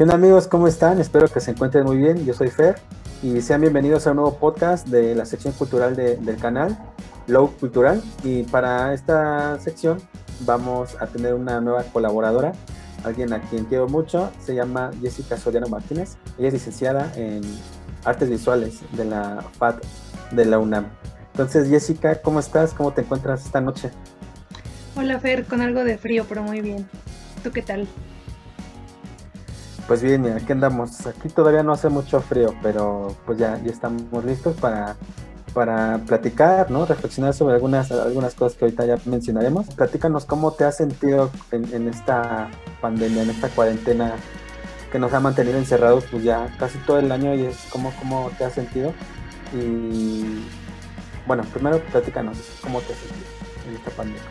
¿Qué onda amigos? ¿Cómo están? Espero que se encuentren muy bien. Yo soy Fer y sean bienvenidos a un nuevo podcast de la sección cultural del canal, Low Cultural. Y para esta sección vamos a tener una nueva colaboradora, alguien a quien quiero mucho, se llama Jessica Soriano Martínez. Ella es licenciada en Artes Visuales de la FAD de la UNAM. Entonces, Jessica, ¿cómo estás? ¿Cómo te encuentras esta noche? Hola, Fer, con algo de frío, pero muy bien. ¿Tú qué tal? Pues bien, aquí andamos. Aquí todavía no hace mucho frío, pero pues ya, ya estamos listos para, para platicar, ¿no? Reflexionar sobre algunas, algunas cosas que ahorita ya mencionaremos. Platícanos cómo te has sentido en, esta pandemia, en esta cuarentena que nos ha mantenido encerrados pues ya casi todo el año y es cómo, cómo te has sentido. Y bueno, primero platícanos cómo te has sentido en esta pandemia.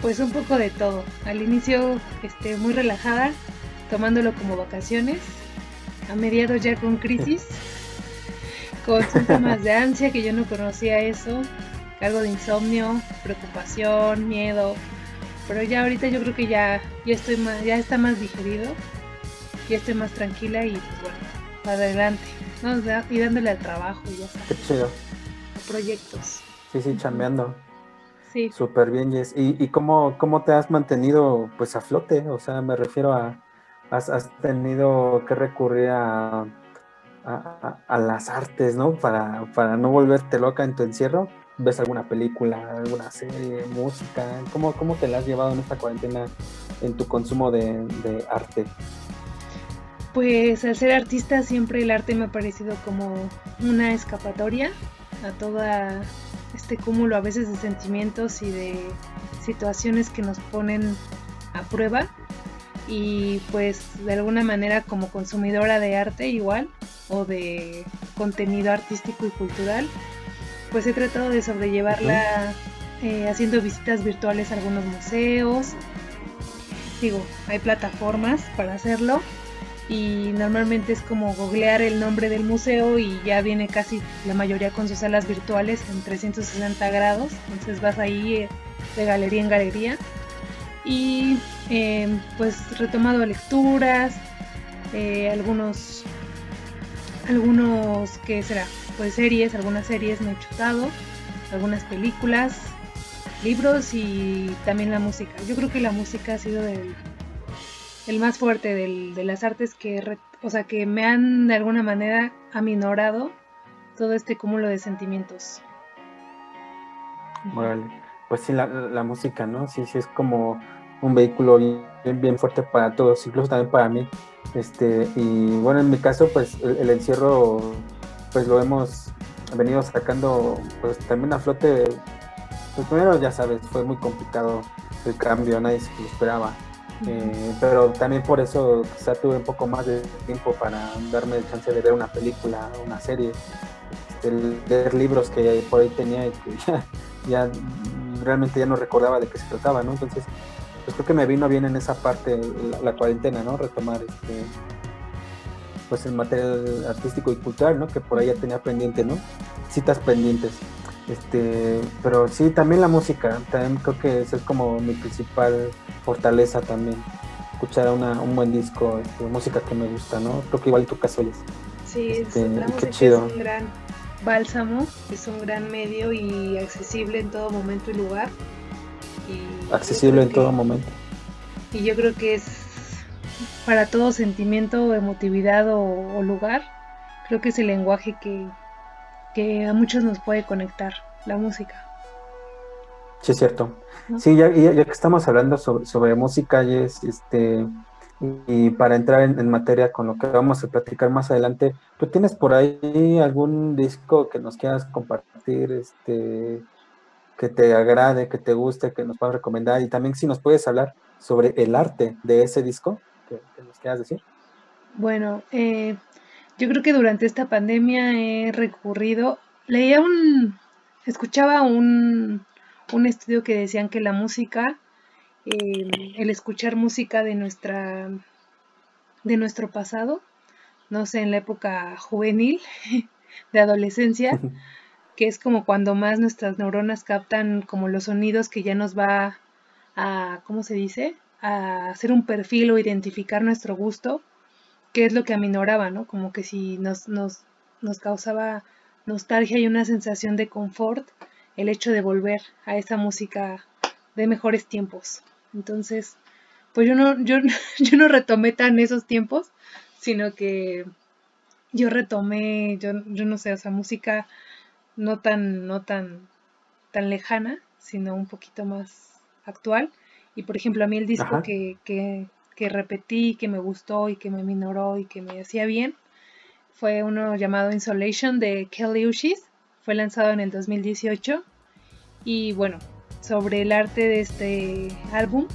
Pues un poco de todo. Al inicio este, muy relajada, tomándolo como vacaciones. A mediados ya con crisis, con síntomas de ansia que yo no conocía eso, algo de insomnio, preocupación, miedo. Pero ya ahorita yo creo que ya, ya estoy más, ya está más digerido, ya estoy más tranquila y pues bueno, adelante. ¿no? Y dándole al trabajo y ya está. Qué chido. Proyectos. Sí, sí, chambeando. Sí. Súper bien, Jess. ¿Y, y cómo, cómo te has mantenido pues a flote? O sea, me refiero a, has, has tenido que recurrir a, a, las artes, ¿no? Para, para no volverte loca en tu encierro. ¿Ves alguna película, alguna serie, música? ¿Cómo, cómo te la has llevado en esta cuarentena en tu consumo de, arte? Pues al ser artista siempre el arte me ha parecido como una escapatoria a toda este cúmulo a veces de sentimientos y de situaciones que nos ponen a prueba y pues de alguna manera como consumidora de arte igual o de contenido artístico y cultural pues he tratado de sobrellevarla eh, haciendo visitas virtuales a algunos museos. Digo hay plataformas para hacerlo y normalmente es como googlear el nombre del museo y ya viene casi la mayoría con sus salas virtuales en 360 grados, entonces vas ahí eh, de galería en galería y eh, pues retomado lecturas, eh, algunos, algunos, ¿qué será? Pues series, algunas series me he chutado, algunas películas, libros y también la música. Yo creo que la música ha sido del el más fuerte del, de las artes que, o sea, que me han de alguna manera aminorado todo este cúmulo de sentimientos. Vale. Pues sí, la, la, música, ¿no? Sí, sí, es como un vehículo bien, bien fuerte para todos, incluso también para mí. Este, y bueno, en mi caso, pues el, el encierro, pues lo hemos venido sacando, pues también a flote. Pues primero, ya sabes, fue muy complicado el cambio, nadie se lo esperaba. Eh, pero también por eso quizá tuve un poco más de tiempo para darme el chance de ver una película, una serie, este, leer libros que por ahí tenía y que ya, ya, realmente ya no recordaba de qué se trataba, ¿no? Entonces, pues creo que me vino bien en esa parte la, la cuarentena, ¿no? Retomar este pues el material artístico y cultural, ¿no? Que por ahí ya tenía pendiente, ¿no? Citas pendientes. Este, pero sí, también la música, también creo que esa es como mi principal fortaleza también. Escuchar una, un buen disco, este, música que me gusta, ¿no? Creo que igual en tu caso es. Sí, este, la música chido. es un gran bálsamo, es un gran medio y accesible en todo momento y lugar. Y accesible en que, todo momento. Y yo creo que es para todo sentimiento, emotividad o, o lugar, creo que es el lenguaje que, que a muchos nos puede conectar, la música. Sí, es cierto. ¿No? Sí, ya, ya, que estamos hablando sobre, sobre música, y, es, este, y para entrar en, materia con lo que vamos a platicar más adelante, ¿tú tienes por ahí algún disco que nos quieras compartir, este, que te agrade, que te guste, que nos puedas recomendar? Y también si nos puedes hablar sobre el arte de ese disco, que, que nos quieras decir. Bueno, eh, yo creo que durante esta pandemia he recurrido, leía un, escuchaba un, un estudio que decían que la música, eh, el escuchar música de nuestra, de nuestro pasado, no sé, en la época juvenil, de adolescencia, que es como cuando más nuestras neuronas captan como los sonidos que ya nos va a, ¿cómo se dice? A hacer un perfil o identificar nuestro gusto qué es lo que aminoraba, ¿no? Como que si nos, nos, nos causaba nostalgia y una sensación de confort el hecho de volver a esa música de mejores tiempos. Entonces, pues yo no, yo, yo no retomé tan esos tiempos, sino que yo retomé, yo, yo no sé, o sea, música no tan, no tan, tan lejana, sino un poquito más actual. Y por ejemplo, a mí el disco que, que, que, repetí, que me gustó y que me minoró y que me hacía bien, fue uno llamado Insolation de Kelly Uchis. Fue lanzado en el 2018. Y bueno, sobre el arte de este álbum,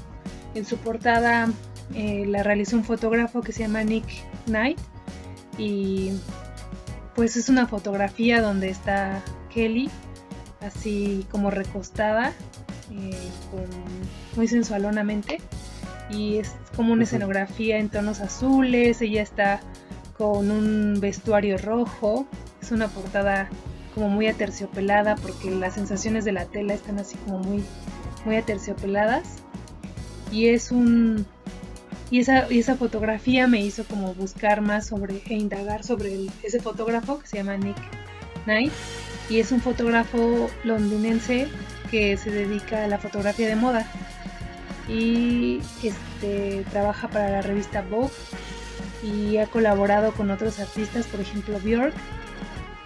en su portada eh, la realizó un fotógrafo que se llama Nick Knight. Y pues es una fotografía donde está Kelly así como recostada, eh, muy sensualonamente. Y es como una escenografía en tonos azules, ella está con un vestuario rojo, es una portada como muy aterciopelada porque las sensaciones de la tela están así como muy, muy aterciopeladas. Y es un... Y esa, y esa fotografía me hizo como buscar más sobre e indagar sobre ese fotógrafo que se llama Nick Knight y es un fotógrafo londinense que se dedica a la fotografía de moda y este, trabaja para la revista Vogue y ha colaborado con otros artistas, por ejemplo Björk,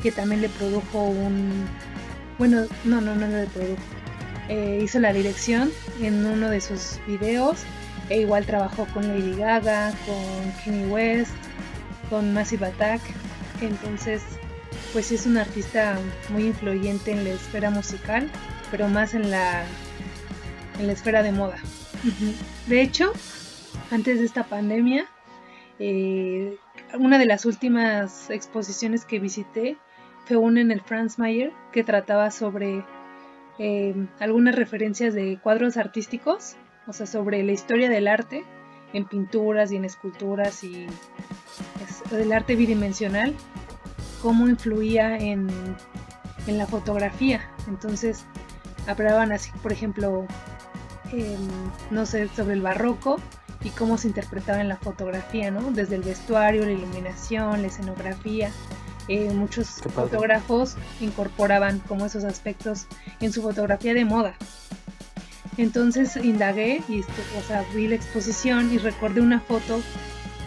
que también le produjo un... Bueno, no, no, no le produjo. Eh, hizo la dirección en uno de sus videos e igual trabajó con Lady Gaga, con Kanye West, con Massive Attack. Entonces pues es un artista muy influyente en la esfera musical, pero más en la, en la esfera de moda. De hecho, antes de esta pandemia, eh, una de las últimas exposiciones que visité fue una en el Franz Mayer que trataba sobre eh, algunas referencias de cuadros artísticos, o sea, sobre la historia del arte en pinturas y en esculturas y el arte bidimensional cómo influía en, la fotografía. Entonces, hablaban así, por ejemplo, no sé, sobre el barroco y cómo se interpretaba en la fotografía, ¿no? Desde el vestuario, la iluminación, la escenografía. Eh, muchos fotógrafos incorporaban como esos aspectos en su fotografía de moda. Entonces indagué y o sea, vi la exposición y recordé una foto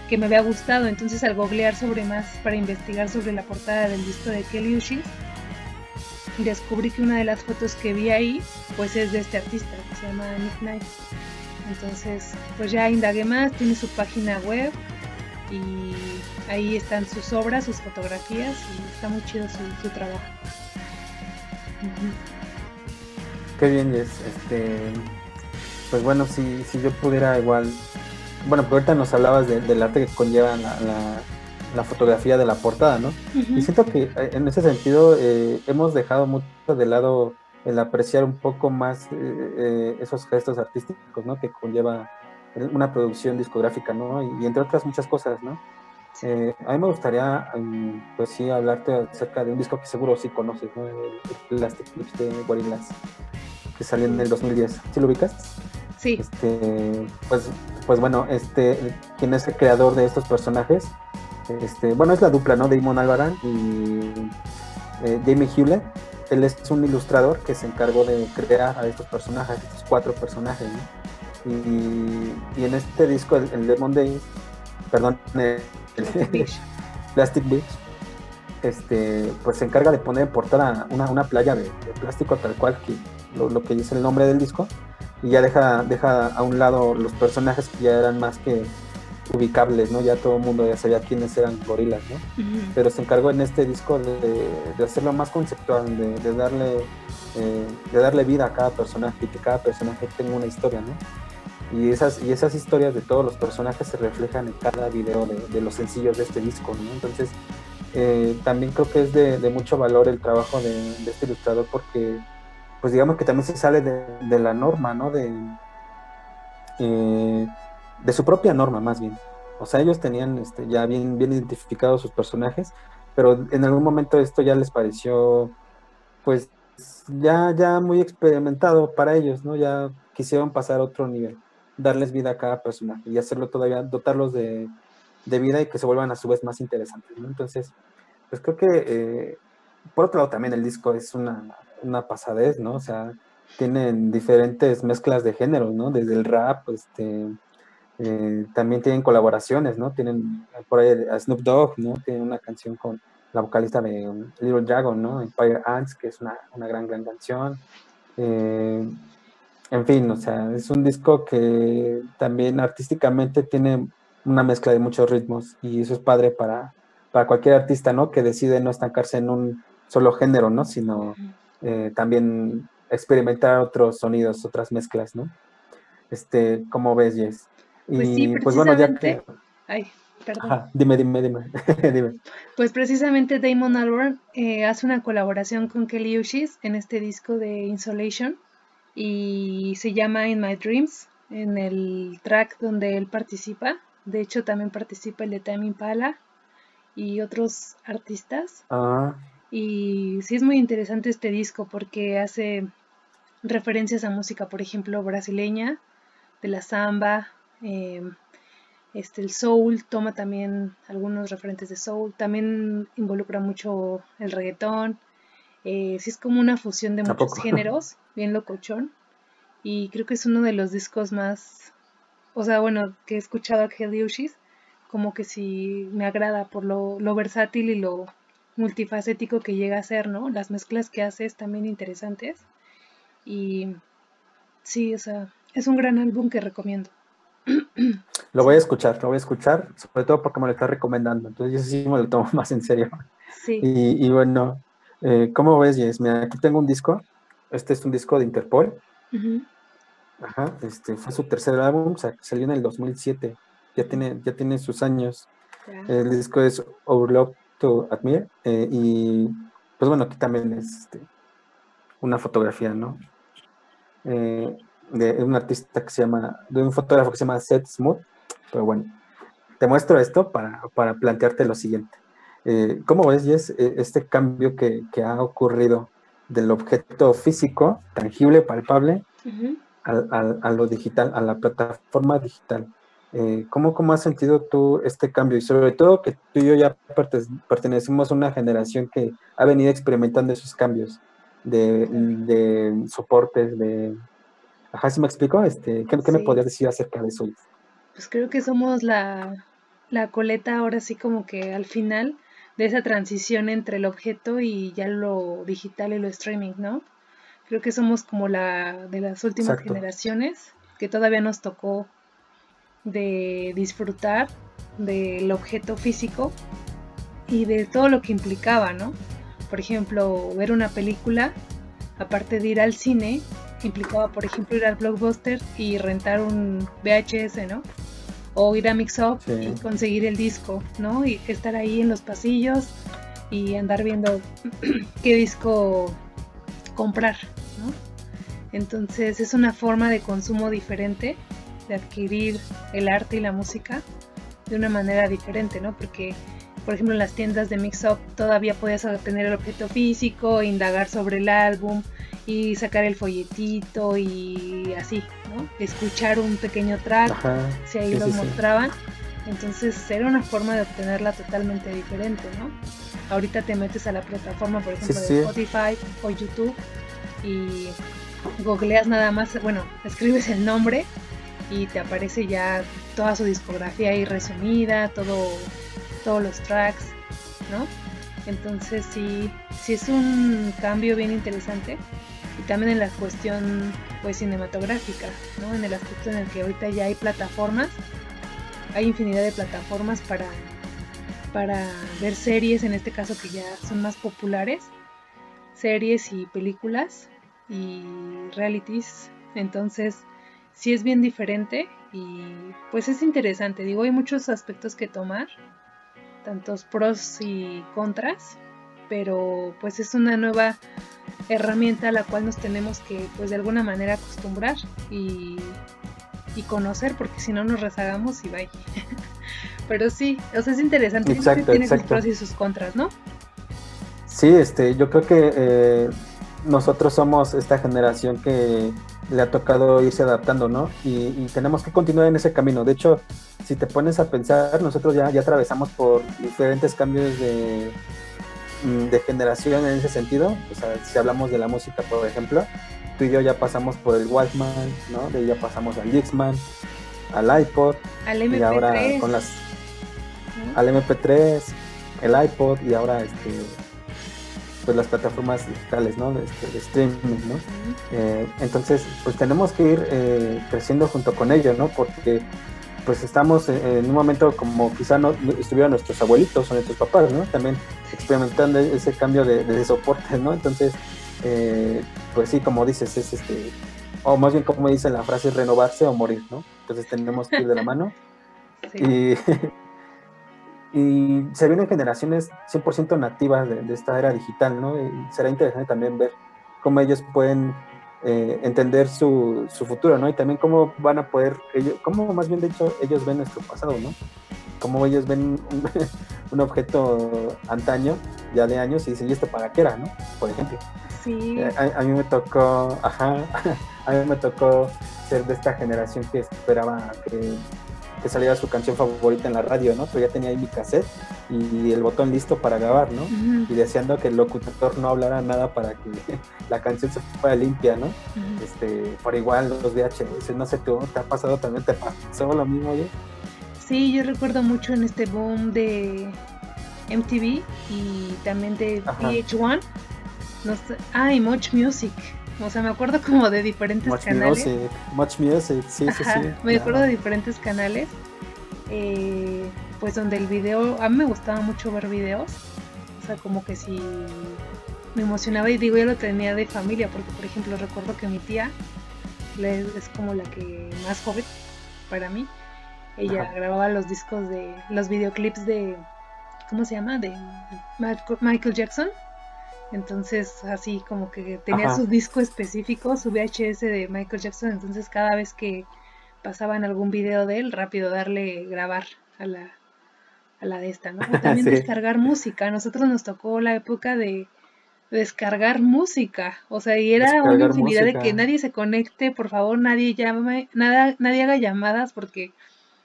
que me había gustado. Entonces al googlear sobre más para investigar sobre la portada del disco de Kelly Uchis, descubrí que una de las fotos que vi ahí pues es de este artista que se llama Nick Knight. Entonces pues ya indagué más, tiene su página web y ahí están sus obras, sus fotografías y está muy chido su, trabajo. Qué bien es, este pues bueno si, si yo pudiera igual bueno, pero ahorita nos hablabas del arte que conlleva la, fotografía de la portada, ¿no? Y siento que eh, en ese sentido eh, hemos dejado mucho de lado el apreciar un poco más eh, esos gestos artísticos, ¿no? Que conlleva una producción discográfica, ¿no? Y, entre otras muchas cosas, ¿no? a mí me gustaría, mm, pues sí, hablarte acerca de un disco que seguro sí conoces, ¿no? El, Plastic Lips de Gorillaz, que salió en el 2010. ¿Sí lo ubicas? Sí. Este, pues, pues bueno, este, quien es el creador de estos personajes, este, bueno, es la dupla, ¿no? Damon Albarán y eh, Jamie Hewlett. Él es un ilustrador que se encargó de crear a estos personajes, estos cuatro personajes, ¿no? Y, en este disco, el, Demon Days, perdón, el, Plastic Beach, este, pues se encarga de poner en portada una, una playa de, plástico tal cual que lo, lo, que dice el nombre del disco y ya deja, deja a un lado los personajes que ya eran más que ubicables, ¿no? Ya todo el mundo ya sabía quiénes eran gorilas, ¿no? Pero se encargó en este disco de, hacerlo más conceptual, de, darle, eh, de darle vida a cada personaje y que cada personaje tenga una historia, ¿no? Y esas, y esas historias de todos los personajes se reflejan en cada video de, los sencillos de este disco, ¿no? Entonces, eh, también creo que es de, mucho valor el trabajo de, este ilustrador porque pues digamos que también se sale de, la norma, ¿no? De, eh, de su propia norma, más bien. O sea, ellos tenían este, ya bien, bien identificados sus personajes, pero en algún momento esto ya les pareció, pues, ya, ya muy experimentado para ellos, ¿no? Ya quisieron pasar a otro nivel, darles vida a cada personaje y hacerlo todavía, dotarlos de, de vida y que se vuelvan a su vez más interesantes. Entonces, pues creo que, eh, por otro lado, también el disco es una, una pasadez, ¿no? O sea, tienen diferentes mezclas de géneros, ¿no? Desde el rap, este, eh, también tienen colaboraciones, ¿no? Tienen por ahí a Snoop Dogg, ¿no? Tienen una canción con la vocalista de Little Dragon, ¿no? Empire Ants, que es una, una gran, gran canción. Eh, en fin, o sea, es un disco que también artísticamente tiene una mezcla de muchos ritmos y eso es padre para, para cualquier artista, ¿no? Que decide no estancarse en un solo género, ¿no? Sino eh, también experimentar otros sonidos, otras mezclas, ¿no? Este, ¿cómo ves, Jess? Pues y pues, bueno, ya que... Ay, perdón. dime, dime, dime. dime. Pues precisamente Damon Albarn eh, hace una colaboración con Kelly Uchis en este disco de Insolation y se llama In My Dreams, en el track donde él participa. De hecho, también participa el de Time Impala y otros artistas. Ah. Y sí es muy interesante este disco porque hace referencias a música, por ejemplo, brasileña, de la samba, em, este, el soul, toma también algunos referentes de soul, también involucra mucho el reggaetón, eh, sí es como una fusión de muchos géneros, bien locochón, y creo que es uno de los discos más, o sea, bueno, que he escuchado a Kelly como que sí me agrada por lo, lo versátil y lo multifacético que llega a ser, ¿no? Las mezclas que hace es también interesantes. Y sí, o sea, es un gran álbum que recomiendo. Lo voy a escuchar, lo voy a escuchar, sobre todo porque me lo está recomendando. Entonces yo sí me lo tomo más en serio. Sí. Y, bueno, eh, ¿cómo ves, Jess? Mira, aquí tengo un disco. Este es un disco de Interpol. Ajá, este fue su tercer álbum, o sea, salió en el 2007. Ya tiene, ya tiene sus años. El disco es Overlock to Admire. Eh, y pues bueno, aquí también es este, una fotografía, ¿no? Eh, de un artista que se llama, de un fotógrafo que se llama Seth Smooth. Pero bueno, te muestro esto para, para plantearte lo siguiente. Eh, ¿Cómo ves, Jess, este cambio que, que, ha ocurrido del objeto físico, tangible, palpable, al, a lo digital, a la plataforma digital? Eh, ¿cómo, ¿cómo, has sentido tú este cambio? Y sobre todo que tú y yo ya pertenecemos a una generación que ha venido experimentando esos cambios de, de soportes, de... Ajá, ¿sí me explico? Este, ¿qué, me podrías decir acerca de eso? Pues creo que somos la, la coleta ahora sí como que al final de esa transición entre el objeto y ya lo digital y lo streaming, ¿no? Creo que somos como la de las últimas generaciones que todavía nos tocó de disfrutar del objeto físico y de todo lo que implicaba, ¿no? Por ejemplo, ver una película, aparte de ir al cine, implicaba, por ejemplo, ir al blockbuster y rentar un VHS, ¿no? O ir a Mix Up y conseguir el disco, ¿no? Y estar ahí en los pasillos y andar viendo qué disco comprar, ¿no? Entonces es una forma de consumo diferente de adquirir el arte y la música de una manera diferente, ¿no? Porque, por ejemplo, en las tiendas de Mix Up todavía podías obtener el objeto físico, indagar sobre el álbum y sacar el folletito y así, ¿no? Escuchar un pequeño track, si ahí lo mostraban. Entonces era una forma de obtenerla totalmente diferente, ¿no? Ahorita te metes a la plataforma, por ejemplo, de Spotify o YouTube y googleas nada más, bueno, escribes el nombre y te aparece ya toda su discografía ahí resumida, todo, todos los tracks, ¿no? Entonces sí, sí es un cambio bien interesante y también en la cuestión pues cinematográfica, ¿no? En el aspecto en el que ahorita ya hay plataformas, hay infinidad de plataformas para, para ver series, en este caso que ya son más populares, series y películas y realities, entonces sí es bien diferente y pues es interesante. Digo, hay muchos aspectos que tomar, tantos pros y contras, pero pues es una nueva herramienta a la cual nos tenemos que pues de alguna manera acostumbrar y, conocer porque si no nos rezagamos y vaya. pero sí, o sea, es interesante. Exacto, tiene sus pros y sus contras, ¿no? Sí, este, yo creo que eh, nosotros somos esta generación que le ha tocado irse adaptando, ¿no? Y, tenemos que continuar en ese camino. De hecho, si te pones a pensar, nosotros ya, ya atravesamos por diferentes cambios de, de generación en ese sentido. O sea, si hablamos de la música, por ejemplo, tú y yo ya pasamos por el Walkman, ¿no? De ahí ya pasamos al Dixman, al iPod, al MP3. y ahora con las al MP3, el iPod y ahora este pues las plataformas digitales, ¿no? De, este, streaming, ¿no? Eh, entonces, pues tenemos que ir eh, creciendo junto con ello, ¿no? Porque pues estamos en, un momento como quizá no estuvieran nuestros abuelitos o nuestros papás, ¿no? También experimentando ese cambio de, de soporte, ¿no? Entonces, eh, pues sí, como dices, es este, o más bien como dice la frase, renovarse o morir, ¿no? Entonces tenemos que ir de la mano. Y, y se vienen generaciones 100% nativas de, esta era digital, ¿no? Y será interesante también ver cómo ellos pueden eh, entender su, su, futuro, ¿no? Y también cómo van a poder, ellos, cómo más bien de hecho ellos ven nuestro pasado, ¿no? Cómo ellos ven un, objeto antaño, ya de años, y dicen, ¿y esto para qué era, no? Por ejemplo. Eh, a, mí me tocó, ajá, a mí me tocó ser de esta generación que esperaba que, saliera su canción favorita en la radio, ¿no? Pero ya tenía ahí mi cassette y el botón listo para grabar, ¿no? Y deseando que el locutor no hablara nada para que la canción se fuera limpia, ¿no? Este, por igual los VHS, no sé, ¿tú te ha pasado también? ¿Te pasó lo mismo, oye? Sí, yo recuerdo mucho en este boom de MTV y también de VH1 no ah, y Much Music. O sea, me acuerdo como de diferentes canales. Music, Much Music, sí, sí, sí. Me acuerdo de diferentes canales. Eh, pues donde el video, a mí me gustaba mucho ver videos. O sea, como que si me emocionaba y digo, yo lo tenía de familia, porque por ejemplo recuerdo que mi tía es como la que más joven para mí. Ella grababa los discos de, los videoclips de, ¿cómo se llama? De Michael Jackson. Entonces, así como que tenía su disco específico, su VHS de Michael Jackson. Entonces, cada vez que pasaban algún video de él, rápido darle grabar a la, a la de esta, ¿no? también descargar música. A nosotros nos tocó la época de descargar música. O sea, y era una infinidad de que nadie se conecte, por favor, nadie llame, nada, nadie haga llamadas porque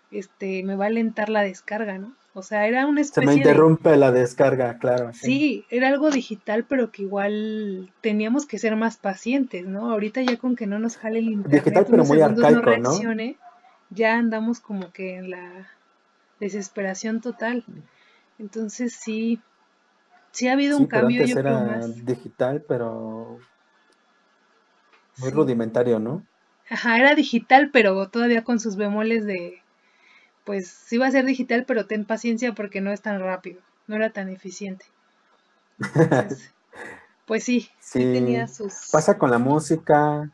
este me va a alentar la descarga, ¿no? O sea, era una especie Se me interrumpe la descarga, claro. Sí. era algo digital, pero que igual teníamos que ser más pacientes, ¿no? Ahorita ya con que no nos jale el internet, digital, pero muy arcaico, no, ya andamos como que en la desesperación total. Entonces sí, sí ha habido un cambio. yo era más. digital, pero muy rudimentario, ¿no? Ajá, era digital, pero todavía con sus bemoles de pues sí va a ser digital, pero ten paciencia porque no es tan rápido, no era tan eficiente. pues sí, sí, tenía sus... Pasa con la música.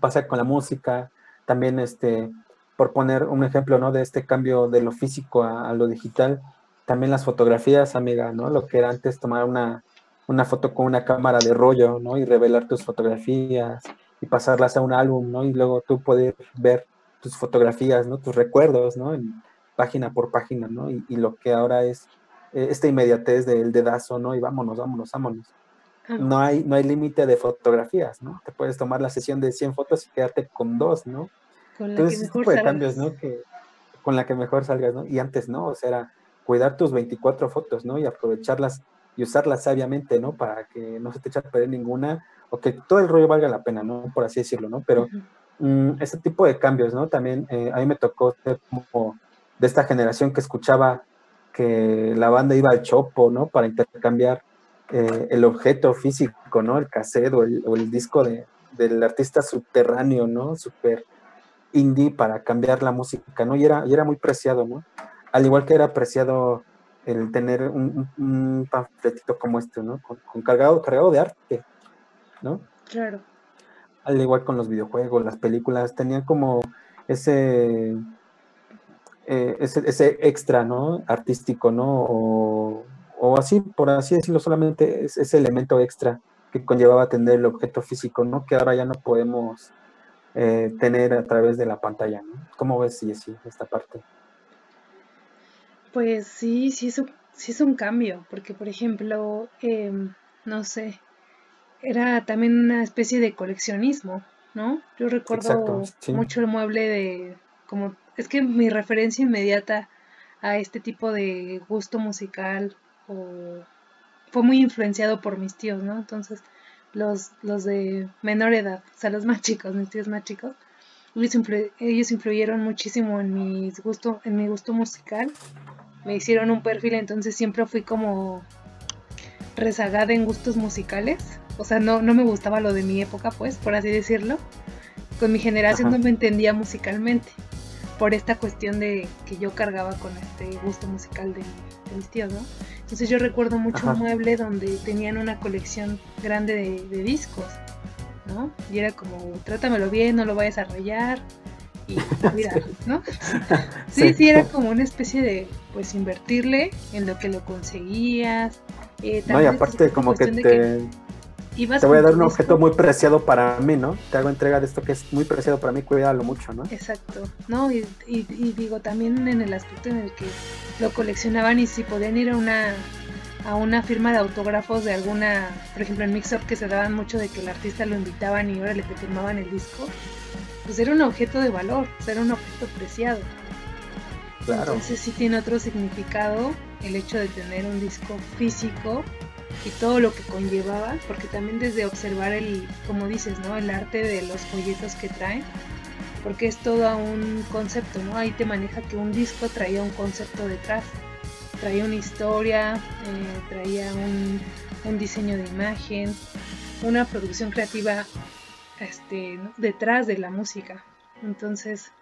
Pasa con la música. También, este, por poner un ejemplo, ¿no? De este cambio de lo físico a, lo digital. También las fotografías, amiga, ¿no? Lo que era antes tomar una, una foto con una cámara de rollo, ¿no? Y revelar tus fotografías y pasarlas a un álbum, ¿no? Y luego tú poder ver tus fotografías, ¿no? Tus recuerdos, ¿no? En página por página, ¿no? Y, lo que ahora es eh, esta inmediatez del dedazo, ¿no? Y vámonos, vámonos, vámonos. No hay, no hay límite de fotografías, ¿no? Te puedes tomar la sesión de 100 fotos y quedarte con dos, ¿no? Con la Entonces, que mejor de cambios, ¿no? Que, con la que mejor salgas, ¿no? Y antes, ¿no? O sea, era cuidar tus 24 fotos, ¿no? Y aprovecharlas y usarlas sabiamente, ¿no? Para que no se te eche a perder ninguna o que todo el rollo valga la pena, ¿no? Por así decirlo, ¿no? Pero Mm, este tipo de cambios, ¿no? También eh, a mí me tocó ser como de esta generación que escuchaba que la banda iba al chopo, ¿no? Para intercambiar eh, el objeto físico, ¿no? El cassette o el, disco de, del artista subterráneo, ¿no? Super indie para cambiar la música, ¿no? Y era, y era muy preciado, ¿no? Al igual que era preciado el tener un, un panfletito como este, ¿no? Con, cargado, cargado de arte, ¿no? Claro al igual con los videojuegos, las películas, tenían como ese, eh, ese, extra, ¿no? Artístico, ¿no? O, así, por así decirlo, solamente es ese elemento extra que conllevaba tener el objeto físico, ¿no? Que ahora ya no podemos eh, tener a través de la pantalla, ¿no? ¿Cómo ves, sí, esta parte? Pues sí, sí es un, sí un cambio, porque por ejemplo, em, no sé, era también una especie de coleccionismo, ¿no? Yo recuerdo mucho el mueble de, como, es que mi referencia inmediata a este tipo de gusto musical o fue muy influenciado por mis tíos, ¿no? Entonces, los, los de menor edad, o sea, los más chicos, mis tíos más chicos, ellos, influyeron muchísimo en, mis gusto, en mi gusto musical. Me hicieron un perfil, entonces siempre fui como rezagada en gustos musicales. O sea, no, no me gustaba lo de mi época, pues, por así decirlo. Con mi generación no me entendía musicalmente. Por esta cuestión de que yo cargaba con este gusto musical de, mis tíos, ¿no? Entonces yo recuerdo mucho un mueble donde tenían una colección grande de discos ¿no? Y era como, trátamelo bien, no lo vayas a rayar. Y mira, ¿no? Sí, sí, era como una especie de, pues, invertirle en lo que lo conseguías. Eh, no, y aparte como que te... te voy a dar un objeto muy preciado para mí, ¿no? Te hago entrega de esto que es muy preciado para mí, cuídalo mucho, ¿no? Exacto, ¿no? Y, y, digo, también en el aspecto en el que lo coleccionaban y si podían ir a una a una firma de autógrafos de alguna, por ejemplo en Mix Up que se daban mucho de que el artista lo invitaban y ahora le firmaban el disco, pues era un objeto de valor, era un objeto preciado. Claro. Entonces sí tiene otro significado el hecho de tener un disco físico y todo lo que conllevaba, porque también desde observar el, como dices, ¿no? El arte de los folletos que traen, porque es todo un concepto, ¿no? Ahí te maneja que un disco traía un concepto detrás traía una historia, eh, traía un, diseño de imagen, una producción creativa este, detrás de la música. Entonces,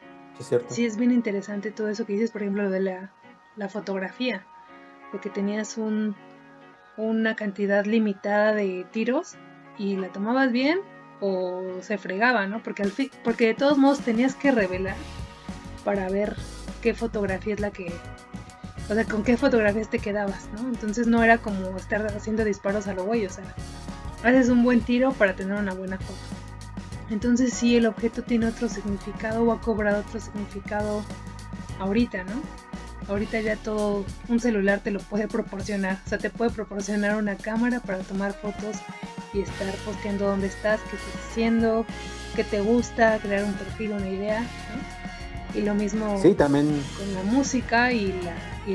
sí es bien interesante todo eso que dices, por ejemplo, lo de la, fotografía, porque tenías un, una cantidad limitada de tiros y la tomabas bien o se fregaba, ¿no? Porque, al porque de todos modos tenías que revelar para ver qué fotografía es la que o sea, con qué fotografías te quedabas, ¿no? Entonces no era como estar haciendo disparos a lo güey, o sea, haces un buen tiro para tener una buena foto. Entonces sí, el objeto tiene otro significado o ha cobrado otro significado ahorita, ¿no? Ahorita ya todo, un celular te lo puede proporcionar, o sea, te puede proporcionar una cámara para tomar fotos y estar posteando dónde estás, qué estás haciendo, qué te gusta, crear un perfil, una idea, ¿no? Y lo mismo sí, también... con la música y la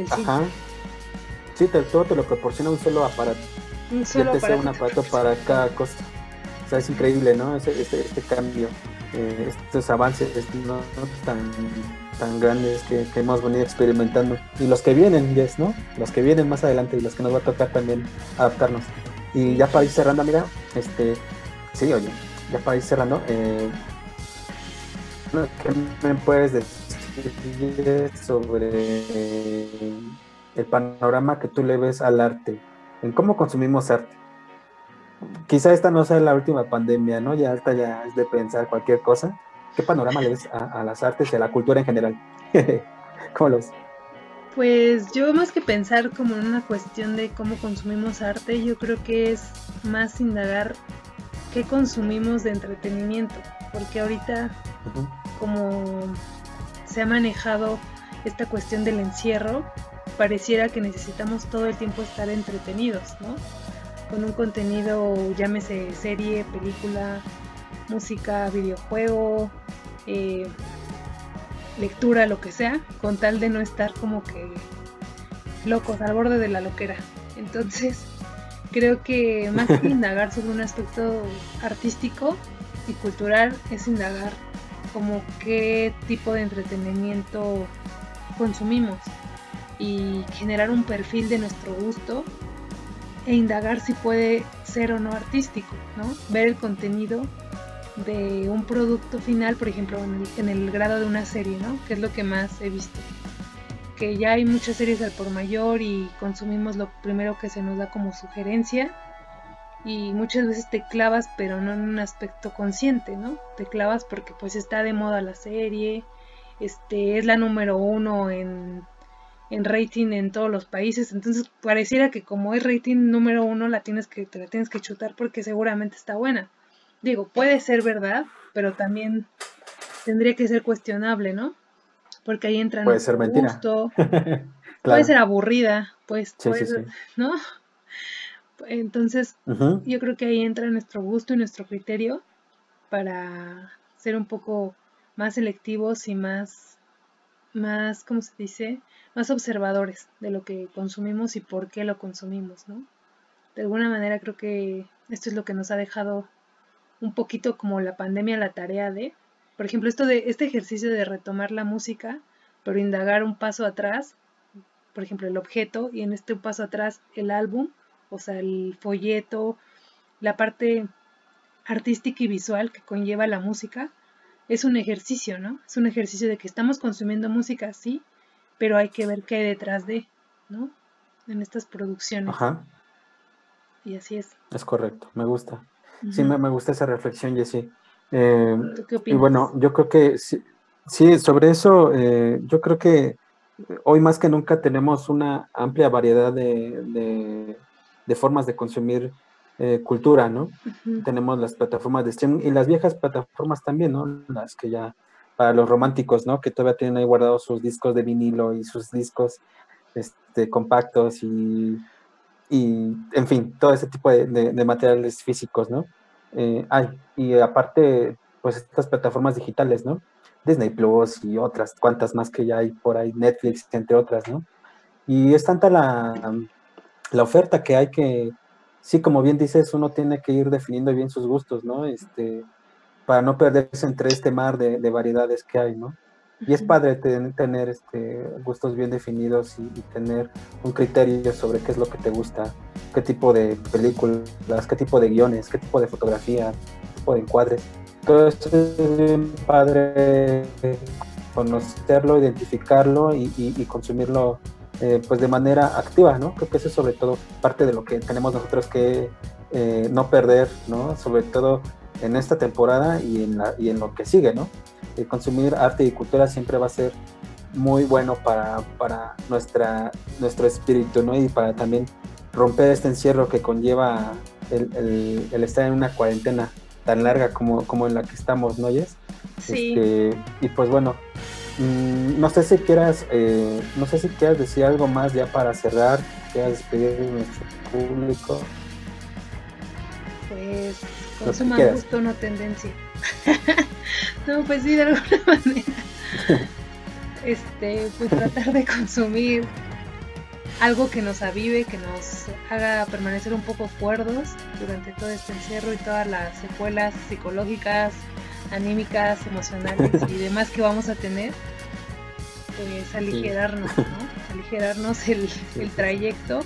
Ajá. Sí, todo te lo proporciona un solo aparato. Un solo aparato. un aparato para cada cosa. O sea, es increíble, ¿no? Este, este, cambio, eh, estos avances ¿no? tan, tan grandes que, hemos venido experimentando. Y los que vienen, yes, ¿no? Los que vienen más adelante y los que nos va a tocar también adaptarnos. Y ya para ir cerrando, mira, este, sí, oye, ya para ir cerrando, eh, ¿qué me puedes decir? sobre el panorama que tú le ves al arte, en cómo consumimos arte. Quizá esta no sea la última pandemia, ¿no? Ya esta ya es de pensar cualquier cosa. ¿Qué panorama le ves a, las artes y a la cultura en general? ¿Cómo los? Pues yo más que pensar como en una cuestión de cómo consumimos arte, yo creo que es más indagar qué consumimos de entretenimiento, porque ahorita como se ha manejado esta cuestión del encierro, pareciera que necesitamos todo el tiempo estar entretenidos, ¿no? Con un contenido, llámese serie, película, música, videojuego, eh, lectura, lo que sea, con tal de no estar como que locos, al borde de la loquera. Entonces, creo que más que indagar sobre un aspecto artístico y cultural, es indagar como qué tipo de entretenimiento consumimos y generar un perfil de nuestro gusto e indagar si puede ser o no artístico, ¿no? Ver el contenido de un producto final, por ejemplo, en el, grado de una serie, ¿no? Que es lo que más he visto. Que ya hay muchas series al por mayor y consumimos lo primero que se nos da como sugerencia y muchas veces te clavas pero no en un aspecto consciente, ¿no? Te clavas porque pues está de moda la serie, este es la número uno en, en rating en todos los países, entonces pareciera que como es rating número uno la tienes que, te la tienes que chutar porque seguramente está buena. Digo, puede ser verdad, pero también tendría que ser cuestionable, ¿no? Porque ahí entra puede ser mentira. puede ser aburrida, pues, ¿no? Entonces, yo creo que ahí entra nuestro gusto y nuestro criterio para ser un poco más selectivos y más, más, ¿cómo se dice? Más observadores de lo que consumimos y por qué lo consumimos, ¿no? De alguna manera creo que esto es lo que nos ha dejado un poquito como la pandemia la tarea de, por ejemplo, esto de este ejercicio de retomar la música, pero indagar un paso atrás, por ejemplo, el objeto y en este paso atrás el álbum, o sea, el folleto, la parte artística y visual que conlleva la música, es un ejercicio, ¿no? Es un ejercicio de que estamos consumiendo música, sí, pero hay que ver qué hay detrás de, ¿no? En estas producciones. Ajá. Y así es. Es correcto, me gusta. Sí, me, gusta esa reflexión, Jessy. Eh? Y bueno, yo creo que sí, sí sobre eso, eh, yo creo que hoy más que nunca tenemos una amplia variedad de, de, formas de consumir eh, cultura, ¿no? Tenemos las plataformas de streaming y las viejas plataformas también, ¿no? Las que ya, para los románticos, ¿no? Que todavía tienen ahí guardados sus discos de vinilo y sus discos este, compactos y y, en fin, todo ese tipo de, materiales físicos, ¿no? Eh, hay, y aparte, pues estas plataformas digitales, ¿no? Disney Plus y otras cuantas más que ya hay por ahí, Netflix, entre otras, ¿no? Y es tanta la, la oferta que hay que, sí, como bien dices, uno tiene que ir definiendo bien sus gustos, ¿no? Este, para no perderse entre este mar de, de variedades que hay, ¿no? Y es padre tener este, gustos bien definidos y, tener un criterio sobre qué es lo que te gusta, qué tipo de películas, qué tipo de guiones, qué tipo de fotografía, qué tipo de encuadres. Todo esto es bien padre conocerlo, identificarlo y, consumirlo eh, pues de manera activa, ¿no? Creo que eso es sobre todo parte de lo que tenemos nosotros que eh, no perder, ¿no? Sobre todo en esta temporada y en, la, y en lo que sigue, ¿no? Consumir arte y cultura siempre va a ser muy bueno para, para nuestra, nuestro espíritu, ¿no? Y para también romper este encierro que conlleva el, el, estar en una cuarentena tan larga como, como en la que estamos, ¿no? Sí. Este, y pues bueno, mm, no sé si quieras, eh, no sé si quieras decir algo más ya para cerrar, quieras despedir de nuestro público. Pues, consuma gusto, no tendencia. no, pues sí, de alguna manera. Este, pues tratar de consumir algo que nos avive, que nos haga permanecer un poco cuerdos durante todo este encierro y todas las secuelas psicológicas, anímicas, emocionales y demás que vamos a tener, pues aligerarnos, ¿no? Aligerarnos el, trayecto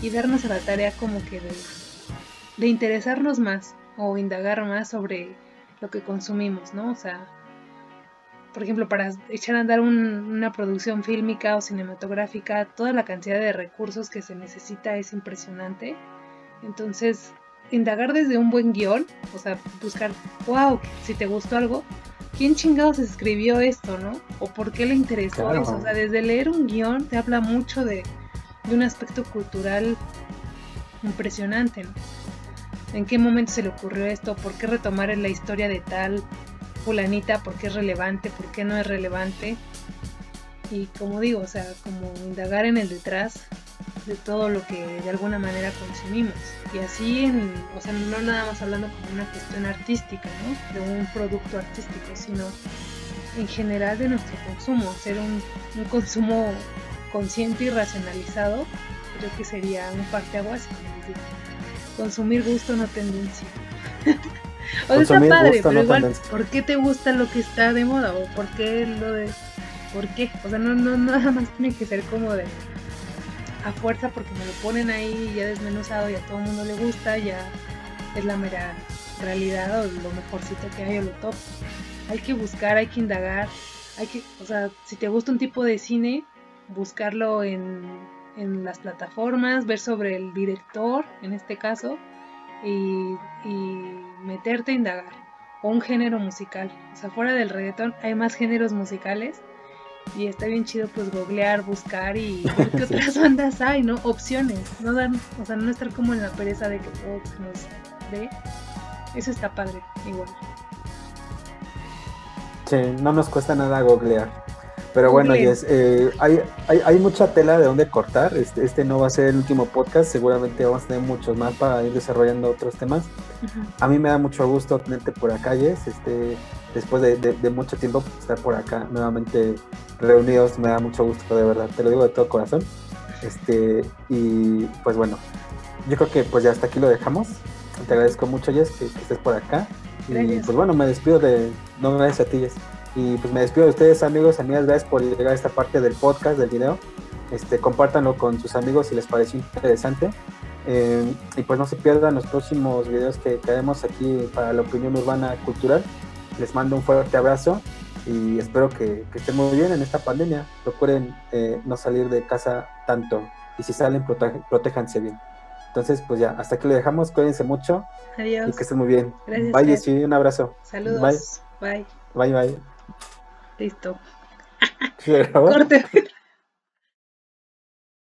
y darnos a la tarea como que de, de interesarnos más o indagar más sobre lo que consumimos, ¿no? O sea, por ejemplo, para echar a andar una producción fílmica o cinematográfica, toda la cantidad de recursos que se necesita es impresionante. Entonces, indagar desde un buen guion, o sea, buscar, wow, si te gustó algo, ¿quién chingados escribió esto, no? ¿O por qué le interesó eso? O sea, desde leer un guion te habla mucho de, de un aspecto cultural impresionante, ¿no? En qué momento se le ocurrió esto, por qué retomar la historia de tal fulanita, por qué es relevante, por qué no es relevante. Y como digo, o sea, como indagar en el detrás de todo lo que de alguna manera consumimos. Y así, en, o sea, no nada más hablando como una cuestión artística, ¿no? De un producto artístico, sino en general de nuestro consumo, hacer un, un consumo consciente y racionalizado, creo que sería un parteaguas, como les digo consumir gusto, no tendencia. o sea, está padre, pero igual, ¿por qué te gusta lo que está de moda? ¿O por qué lo de.? ¿Por qué? O sea, no, no, nada más tiene que ser como de. A fuerza, porque me lo ponen ahí ya desmenuzado y a todo el mundo le gusta, ya es la mera realidad o lo mejorcito que hay o lo top. Hay que buscar, hay que indagar, hay que, o sea, si te gusta un tipo de cine, buscarlo en en las plataformas, ver sobre el director, en este caso, y, meterte a indagar. O un género musical. O sea, fuera del reggaetón hay más géneros musicales. Y está bien chido pues googlear, buscar y ver qué otras bandas hay, ¿no? Opciones. No dar, o sea, no estar como en la pereza de que todo nos ve. Eso está padre, igual. Sí, no nos cuesta nada googlear. Pero bueno, Jess, eh, hay, hay, hay, mucha tela de donde cortar. Este, este no va a ser el último podcast. Seguramente vamos a tener muchos más para ir desarrollando otros temas. A mí me da mucho gusto tenerte por acá, Jess. Este, después de, de, mucho tiempo estar por acá nuevamente reunidos, me da mucho gusto, de verdad. Te lo digo de todo corazón. Este, y pues bueno, yo creo que pues ya hasta aquí lo dejamos. Te agradezco mucho, Jess, que, estés por acá. Y pues bueno, me despido de. No, gracias a ti, Jess. Y pues me despido de ustedes, amigos, amigas, gracias por llegar a esta parte del podcast, del video. Este, compártanlo con sus amigos si les pareció interesante. Eh, y pues no se pierdan los próximos videos que, haremos aquí para la opinión urbana cultural. Les mando un fuerte abrazo y espero que, estén muy bien en esta pandemia. Procuren eh, no salir de casa tanto y si salen, protéjanse bien. Entonces, pues ya, hasta aquí lo dejamos. Cuídense mucho. Adiós. Y que estén muy bien. Gracias. Bye, sí, un abrazo. Saludos. Bye. Bye. Bye, bye. Listo. Corte.